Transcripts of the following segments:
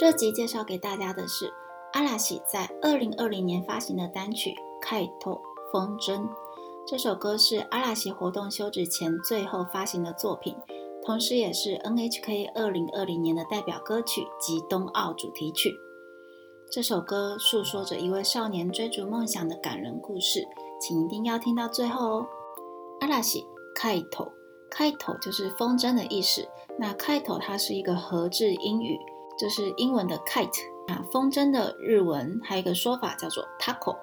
这集介绍给大家的是阿拉希在二零二零年发行的单曲《开头风筝》。这首歌是阿拉希活动休止前最后发行的作品，同时也是 NHK 二零二零年的代表歌曲及冬奥主题曲。这首歌诉说着一位少年追逐梦想的感人故事，请一定要听到最后哦。阿拉希《开头》，开头就是风筝的意思。那开头它是一个合字英语。就是英文的 kite 啊，风筝的日文还有一个说法叫做 t a c o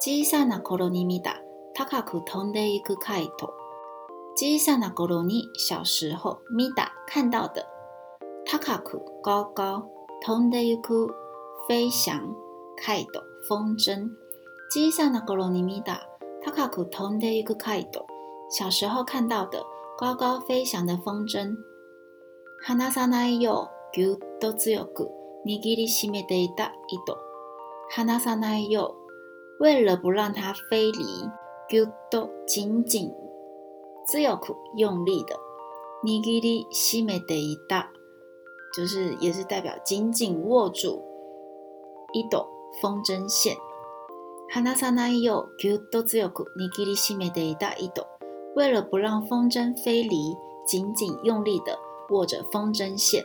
小さなころに見た、タカク飛んでいくカイト。小さなころに、小时候，見た看到的，タカク高高、飛んでいく、飞翔、カイト风筝。小さなころに見た、タカク飛んでいくカイト。小时候看到的高高飞翔的风筝。花咲かないよ。ぎゅっと強く握りしめていた糸。離さないよ。為了不让它飞離，ぎゅっと、紧紧、強く、用力的、握りしめていた、就是也是代表紧紧握住一糸風箏線。離さないよ。ぎゅっと強く握りしめていた糸。為了不让风筝飞離，紧紧用力的握着风筝线。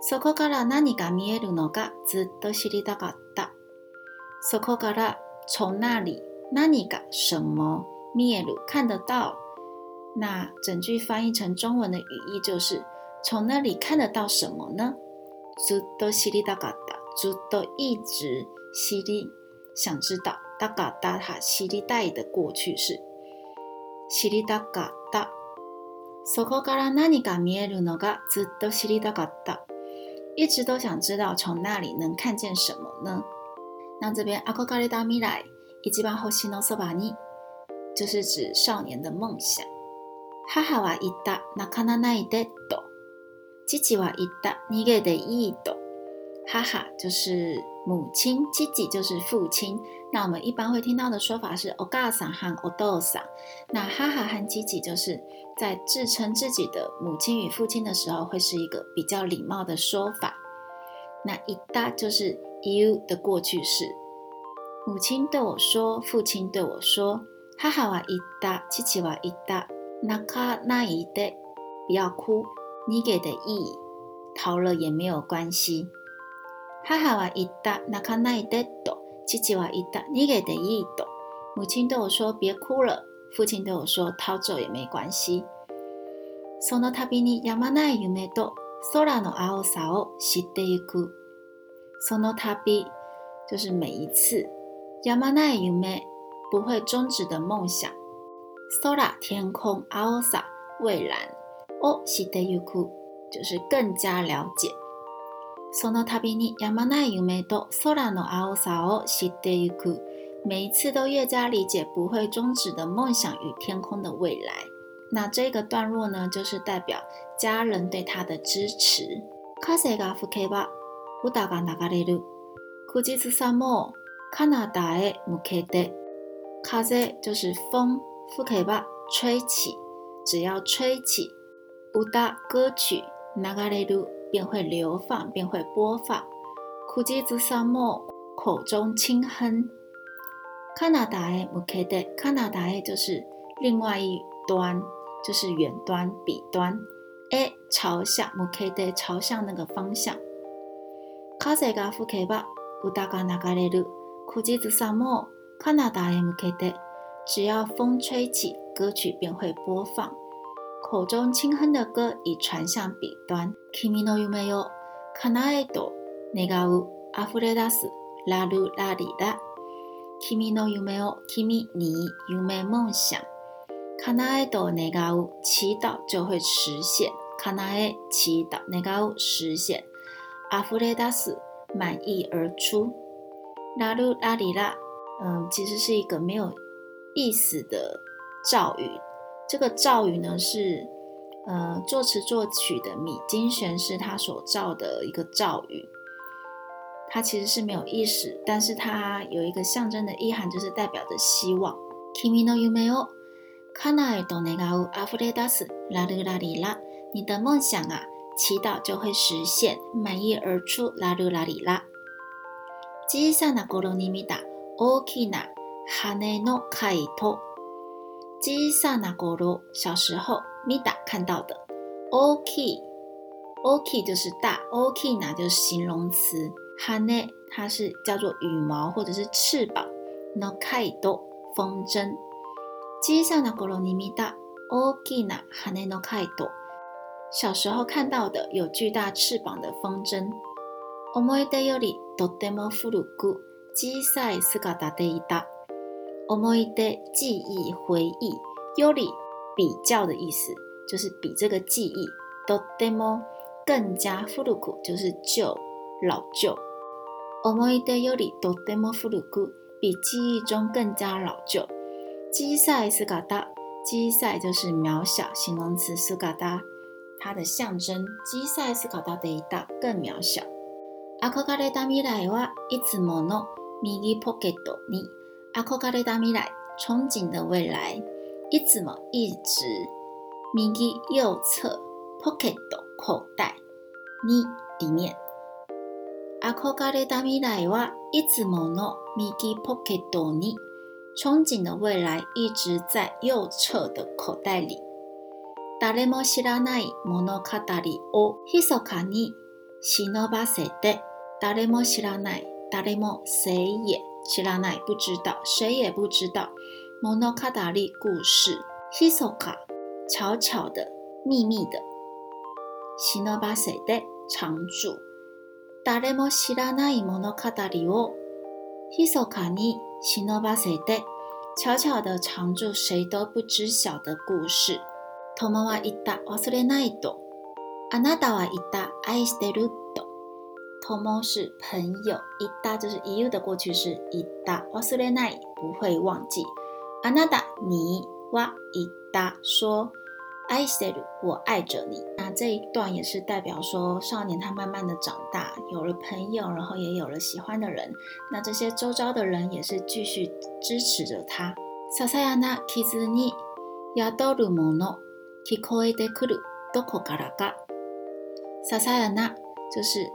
そこから何が見えるのかずっと知りたかった。そこから、从那里何が什么見える看得到。那整句翻译成中文的语义就是：从那里看得到什么呢？ずっと知りたかった。ずっと一直知り想知道。だかだは知りたい的过去式。知りたかった。そこから何が見えるのがずっと知りたかった。一直都想知道从那里能看见什么呢？那这边阿库加利达米莱以及巴后西诺索巴尼，就是指少年的梦想。哈哈哇伊达那卡那奈伊多，吉吉哇伊达尼格德伊多。哈哈就是母亲，吉吉就是父亲。那我们一般会听到的说法是 a 加桑和奥豆桑。那哈哈和吉吉就是。在自称自己的母亲与父亲的时候，会是一个比较礼貌的说法。那一 d 就是 you 的过去式。母亲对我说：“父亲对我说，哈哈哇 ida，奇奇哇 ida，naka 奈 i d 不要哭，你给的意，逃了也没有关系。哈哈哇 ida，naka 奈 i d o 奇奇哇 i d 你给的意 do。母亲对我说：别哭了。”父亲对我说：“逃走也没关系。”その旅にやまない夢と空の青さを知っていく。そのた就是每一次，やまない夢不会终止的梦想，空天空青さ蔚蓝。を知っていく就是更加了解。そのたにやまない夢と空の青さを知っていく。每一次都越加理解不会终止的梦想与天空的未来。那这个段落呢，就是代表家人对他的支持。风吹起，只要吹起，歌曲便会流放，便会播放。口中轻哼。加拿大诶，むけて。加拿大诶，就是另外一端，就是远端、彼端。A 朝向，むけて朝向那个方向。風が吹けば歌が流れる。口実さもカナダへ向けて。只要风吹起，歌曲便会播放。口中轻哼的歌已传向彼端。君の夢よ、叶えと願う溢れ出すラルラリだ。你有没有？你有没有梦想？祈祷就会实现。祈祷实现。阿弗雷达斯满意而出。ラルラリラ，嗯，其实是一个没有意思的咒语。这个咒语呢，是呃作词作曲的米津玄师他所造的一个造语。它其实是没有意识但是它有一个象征的意涵就是代表着希望 kimi no y u m a o kana i don't need you 阿弗雷达斯拉德拉里你的梦想啊祈祷就会实现满溢而出拉德拉里拉机桑娜国荣尼米达 okina hane no k a i t 小时候米达看到的 oki oki 就是大 oki 呢就是形容词哈内，它是叫做羽毛或者是翅膀。no kaido，风筝。小さなのころに見た、大きなハネの kaido。小时候看到的有巨大翅膀的风筝。思いでより、とても古苦。小さい時でいた。思いで记忆回忆，より比较的意思，就是比这个记忆，とても更加古苦，就是旧、老旧。思い出よりとても古く、比记忆中更加老旧。小さい嘎达，基小さい就是渺小，形容词斯嘎达，它的象征小さい嘎达的一大更渺小。あこがれだ未来はいつもの右ポケットにあこがれだ未来。憧憬的未来。いつも一直。右側ポケット口袋。に里面。憧れた未来はいつもの右ポケットに。憧憬の未来一直在右侧的口袋里。誰も知らない物語を密かに忍ばせて、誰も知らない、誰も谁也知らない、不知道、谁也不知道。物語故事、密か、悄悄的、秘密的、忍ばせて、常住。誰も知らない物語を密かに忍ばせて悄悄地藏住谁都不知晓的故事。友は言った忘れないと。あなたは言った愛してると。友是朋友，言った就是言う u 的过去式。言った忘れない不会忘记。あなた你は言った说。I said，我爱着你。那这一段也是代表说，少年他慢慢的长大，有了朋友，然后也有了喜欢的人。那这些周遭的人也是继续支持着他。ササヤナ傷にヤドルモノキコエくるどこからかササヤナ就是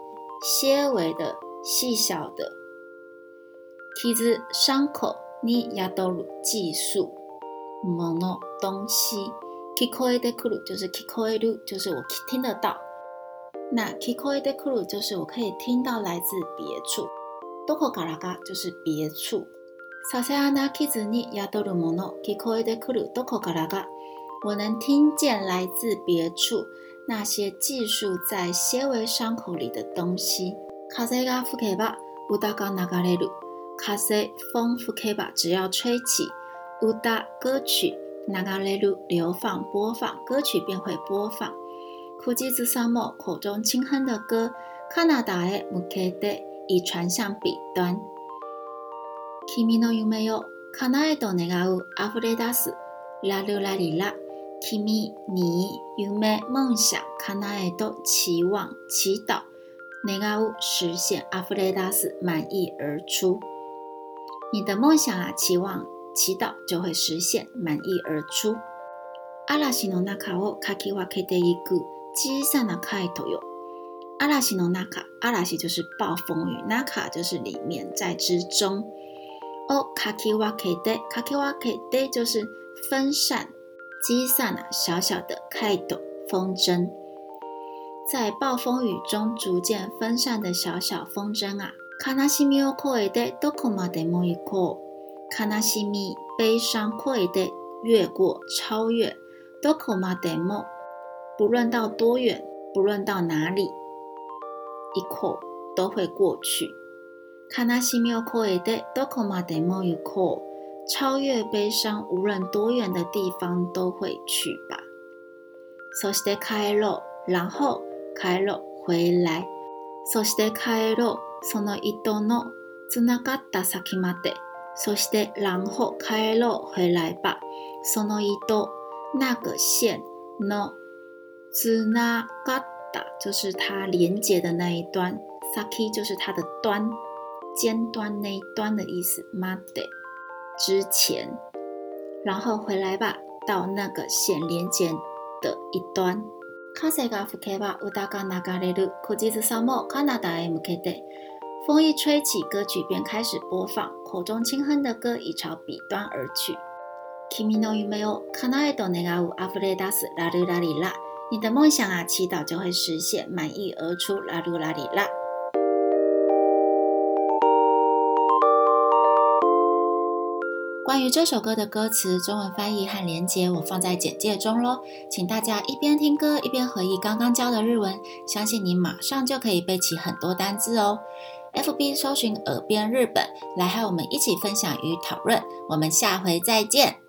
纤维的细小的，傷口にヤド技術モノ东西。聞くえる就是聞くえる就是我听得到。那聞くえる就是我可以听到来自别处。どこからか就是别处。私は何か知ずにやっているもの聞くえるどこからか。我能听见来自别处那些寄宿在纤维伤口里的东西。風吹けば歌る。風吹けば只要吹起，歌う歌曲。哪个来录？流放播放歌曲便会播放。枯寂之沙漠，口中轻哼的歌，加拿大诶，穆 e 德，已传向彼端。你的有没有？加拿埃多，那个乌阿弗雷达斯，拉鲁你你梦想？加拿埃期望祈祷，那个实现阿弗雷达满意而出。你的梦想啊，期望。祈祷就会实现，满意而出。阿拉西诺纳卡沃卡基瓦克德伊古基萨纳凯斗哟。阿拉西诺纳卡，阿拉西就是暴风雨，纳卡就是里面在之中。哦，卡基瓦克德，卡基瓦克德就是分散。基萨纳小小的凯斗风筝，在暴风雨中逐渐分散的小小风筝啊。卡纳西米奥科伊德多库马德莫伊科。悲纳西米悲伤，跨越，越过，超越。どこまでも，不论到多远，不论到哪里，一过都会过去。卡纳西米を越えてどこまでも行く。超越悲伤，无论多远的地方都会去吧。そして帰ろう、然后，帰ろう回来。そして帰ろうその糸の繋がった先まで。そして，然后，帰ろう回来吧。その糸、那个线のつながった，就是它连接的那一端。さっき，就是它的端，尖端那一端的意思。まで，之前，然后回来吧，到那个线连接的一端。風が吹けば歌が流れる、口実ずさもカナダへ向けて。风一吹起，歌曲便开始播放，口中轻哼的歌已朝彼端而去。Kimi no yume o kanai d o n e a f a s la a la，你的梦想啊，祈祷就会实现，满意而出 la ラ a ラ。a la。关于这首歌的歌词、中文翻译和连接，我放在简介中喽。请大家一边听歌一边回忆刚刚教的日文，相信你马上就可以背起很多单字哦。F B 搜寻耳边日本，来和我们一起分享与讨论。我们下回再见。